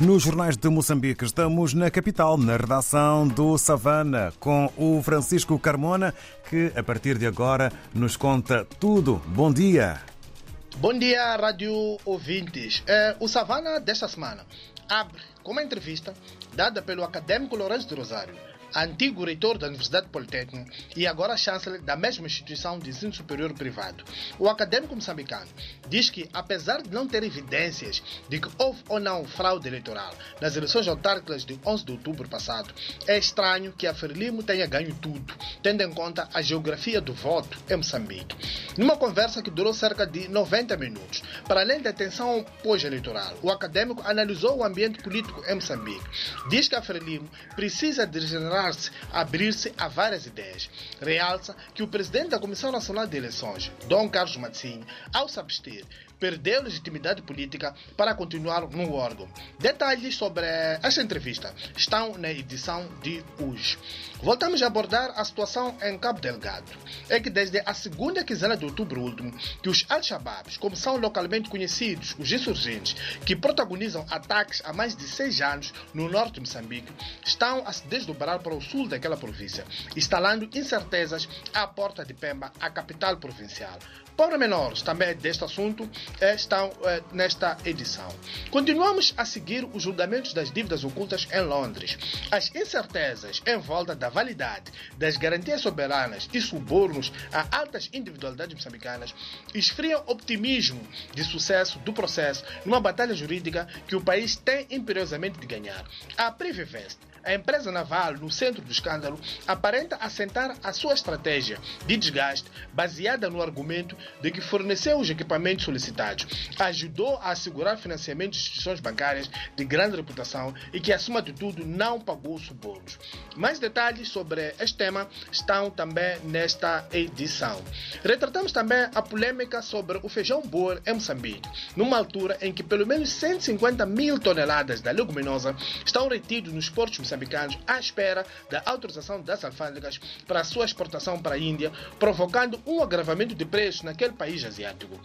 Nos jornais de Moçambique, estamos na capital, na redação do Savana, com o Francisco Carmona, que a partir de agora nos conta tudo. Bom dia. Bom dia, rádio ouvintes. É, o Savana desta semana abre uma entrevista dada pelo acadêmico Lourenço de Rosário antigo reitor da Universidade Politécnica e agora chanceler da mesma instituição de ensino superior privado. O acadêmico moçambicano diz que, apesar de não ter evidências de que houve ou não fraude eleitoral nas eleições autárquicas de 11 de outubro passado, é estranho que a Frelimo tenha ganho tudo, tendo em conta a geografia do voto em Moçambique. Numa conversa que durou cerca de 90 minutos, para além da tensão pós-eleitoral, o acadêmico analisou o ambiente político em Moçambique. Diz que a Frelimo precisa de regenerar se abrir-se a várias ideias. Realça que o presidente da Comissão Nacional de Eleições, Dom Carlos Matzinho, ao se abster, perdeu legitimidade política para continuar no órgão. Detalhes sobre esta entrevista estão na edição de hoje. Voltamos a abordar a situação em Cabo Delgado. É que desde a segunda quinzena de outubro último, que os Al-Shabaabs, como são localmente conhecidos, os insurgentes, que protagonizam ataques há mais de seis anos no norte de Moçambique, estão a se desdobrar para o sul daquela província, instalando incertezas à porta de Pemba, a capital provincial. Pormenores também deste assunto estão eh, nesta edição. Continuamos a seguir os julgamentos das dívidas ocultas em Londres. As incertezas em volta da validade das garantias soberanas e subornos a altas individualidades moçambicanas esfriam optimismo de sucesso do processo numa batalha jurídica que o país tem de ganhar. A Privivest a empresa naval, no centro do escândalo, aparenta assentar a sua estratégia de desgaste baseada no argumento de que forneceu os equipamentos solicitados, ajudou a assegurar financiamento de instituições bancárias de grande reputação e que, acima de tudo, não pagou subornos. Mais detalhes sobre este tema estão também nesta edição. Retratamos também a polêmica sobre o feijão boer em Moçambique, numa altura em que pelo menos 150 mil toneladas da leguminosa estão retidos nos portos moçambicanos à espera da autorização das alfândegas para sua exportação para a Índia, provocando um agravamento de preços naquele país asiático.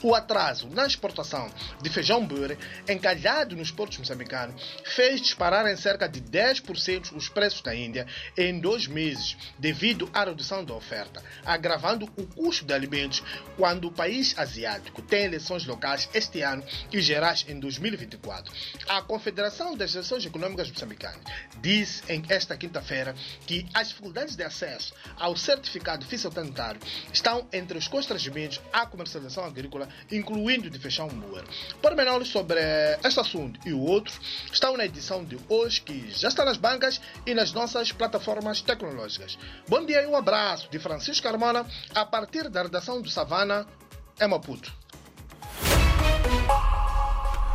O atraso na exportação de feijão bure, encalhado nos portos moçambicanos, fez disparar em cerca de 10% os preços da Índia em dois meses, devido à redução da oferta, agravando o custo de alimentos quando o país asiático tem eleições locais este ano e gerais em 2024. A Confederação das Eleições Econômicas Moçambicanas disse em esta quinta-feira que as dificuldades de acesso ao certificado fitossanitário estão entre os constrangimentos à comercialização agrícola incluindo de fechar um Moer. Pormenores sobre este assunto e o outro estão na edição de hoje, que já está nas bancas e nas nossas plataformas tecnológicas. Bom dia e um abraço de Francisco Carmona, a partir da redação do Savana, em Maputo.